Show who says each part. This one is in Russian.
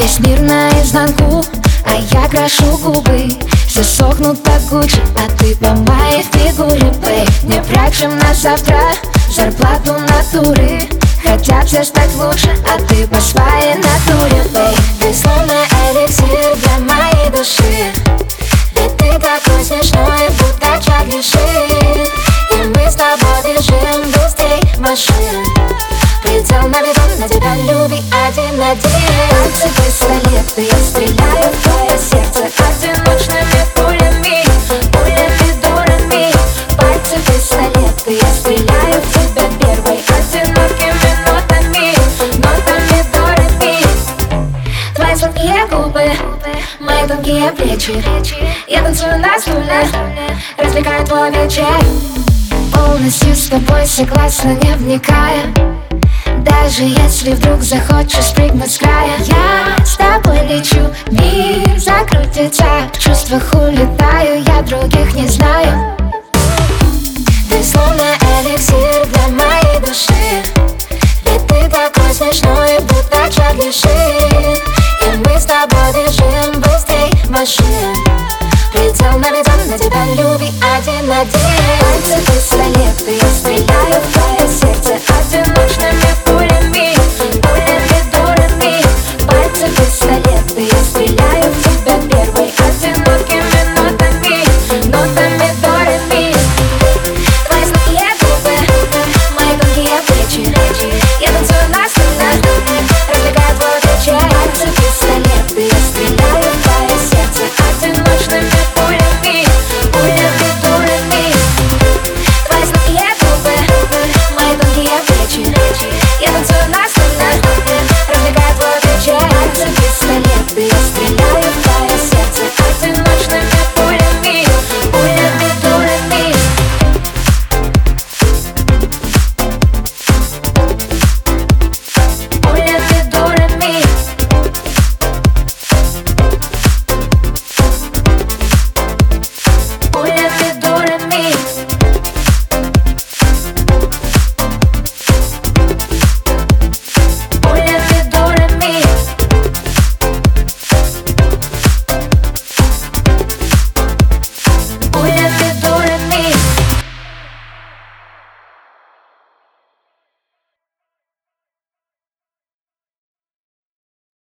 Speaker 1: Весь мир наизнанку, а я крашу губы. Все сохнут по куче, а ты по моей фигуре, бэй Не прячем на завтра зарплату натуры. Хотят все стать лучше, а ты по своей натуре, бэй Ты словно эликсир для моей души. Ведь ты такой смешной, будто Чарли Шин один на один Пальцы пистолеты, я стреляю в твое сердце пулями, пулями дурами Пальцы пистолеты, я в тебя первой Одинокими нотами, нотами дурами Твои сладкие губы, мои тонкие плечи Я танцую на стуле, развлекаю твой вечер Полностью с тобой согласна, не вникая даже если вдруг захочешь спрыгнуть с края. Я с тобой лечу, мир закрутится В чувствах улетаю, я других не знаю. Ты словно эликсир для моей души. Ведь ты такой смешной, будто Чарли Шин И мы с тобой бежим быстрей машин. Предел наведен на тебя, люби один на один. Пальцы пистолеты, я стреляю в твое сердце